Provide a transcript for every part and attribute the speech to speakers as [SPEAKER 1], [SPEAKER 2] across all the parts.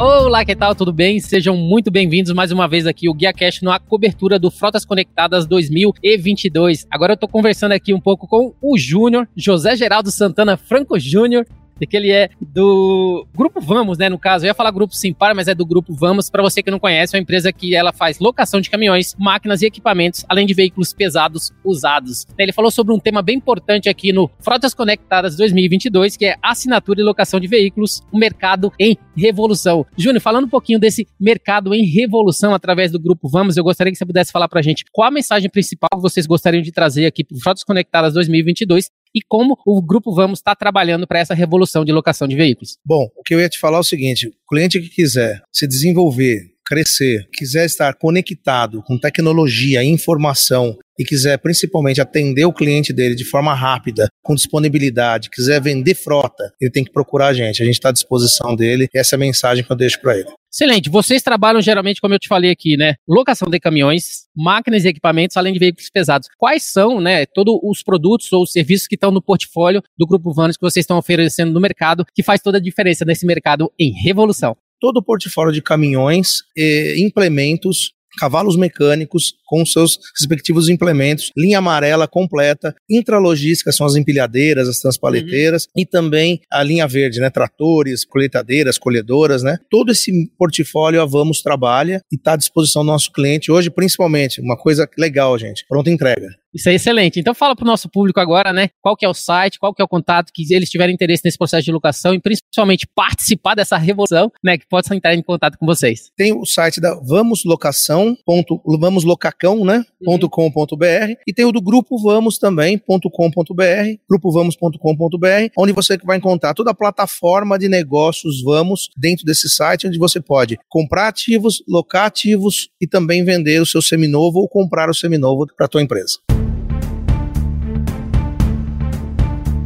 [SPEAKER 1] Olá, que tal? Tudo bem? Sejam muito bem-vindos mais uma vez aqui o Guia Cash na cobertura do Frotas Conectadas 2022. Agora eu tô conversando aqui um pouco com o Júnior, José Geraldo Santana Franco Júnior, que ele é do Grupo Vamos, né? No caso, eu ia falar Grupo Simpar, mas é do Grupo Vamos. Para você que não conhece, é uma empresa que ela faz locação de caminhões, máquinas e equipamentos, além de veículos pesados usados. Ele falou sobre um tema bem importante aqui no Frotas Conectadas 2022, que é assinatura e locação de veículos, o um mercado em revolução. Júnior, falando um pouquinho desse mercado em revolução através do Grupo Vamos, eu gostaria que você pudesse falar para a gente qual a mensagem principal que vocês gostariam de trazer aqui para Frotas Conectadas 2022 e como o Grupo Vamos está trabalhando para essa revolução de locação de veículos.
[SPEAKER 2] Bom, o que eu ia te falar é o seguinte: o cliente que quiser se desenvolver, crescer, quiser estar conectado com tecnologia, informação e quiser principalmente atender o cliente dele de forma rápida, com disponibilidade, quiser vender frota, ele tem que procurar a gente. A gente está à disposição dele. Essa é a mensagem que eu deixo para ele.
[SPEAKER 1] Excelente. Vocês trabalham geralmente, como eu te falei aqui, né? Locação de caminhões, máquinas e equipamentos, além de veículos pesados. Quais são, né, todos os produtos ou serviços que estão no portfólio do Grupo Vanos que vocês estão oferecendo no mercado, que faz toda a diferença nesse mercado em revolução?
[SPEAKER 2] Todo o portfólio de caminhões, e implementos, cavalos mecânicos com seus respectivos implementos, linha amarela completa, intralogística são as empilhadeiras, as transpaleteiras uhum. e também a linha verde, né, tratores, colheitadeiras, colhedoras, né? Todo esse portfólio a Vamos trabalha e está à disposição do nosso cliente hoje, principalmente, uma coisa legal, gente, pronta entrega.
[SPEAKER 1] Isso é excelente. Então fala para o nosso público agora, né? Qual que é o site, qual que é o contato que eles tiverem interesse nesse processo de locação e principalmente participar dessa revolução, né? Que possam entrar em contato com vocês.
[SPEAKER 2] Tem o site da vamoslocação, ponto, vamoslocacão, né? Uhum. .com.br e tem o do Grupo Vamos também, .com.br, grupovamos.com.br, onde você vai encontrar toda a plataforma de negócios Vamos dentro desse site, onde você pode comprar ativos, locar ativos e também vender o seu seminovo ou comprar o seminovo para a tua empresa.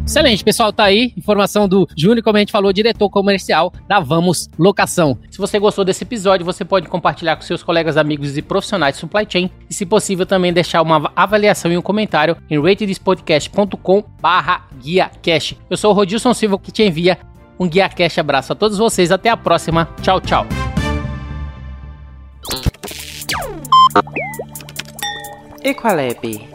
[SPEAKER 1] Excelente, pessoal, tá aí. Informação do Júnior, como a gente falou, diretor comercial da Vamos Locação. Se você gostou desse episódio, você pode compartilhar com seus colegas, amigos e profissionais de supply chain. E, se possível, também deixar uma avaliação e um comentário em ratedspodcast.com barra guia cash. Eu sou o Rodilson Silva que te envia um guia cash. Abraço a todos vocês. Até a próxima. Tchau, tchau.
[SPEAKER 3] Equalab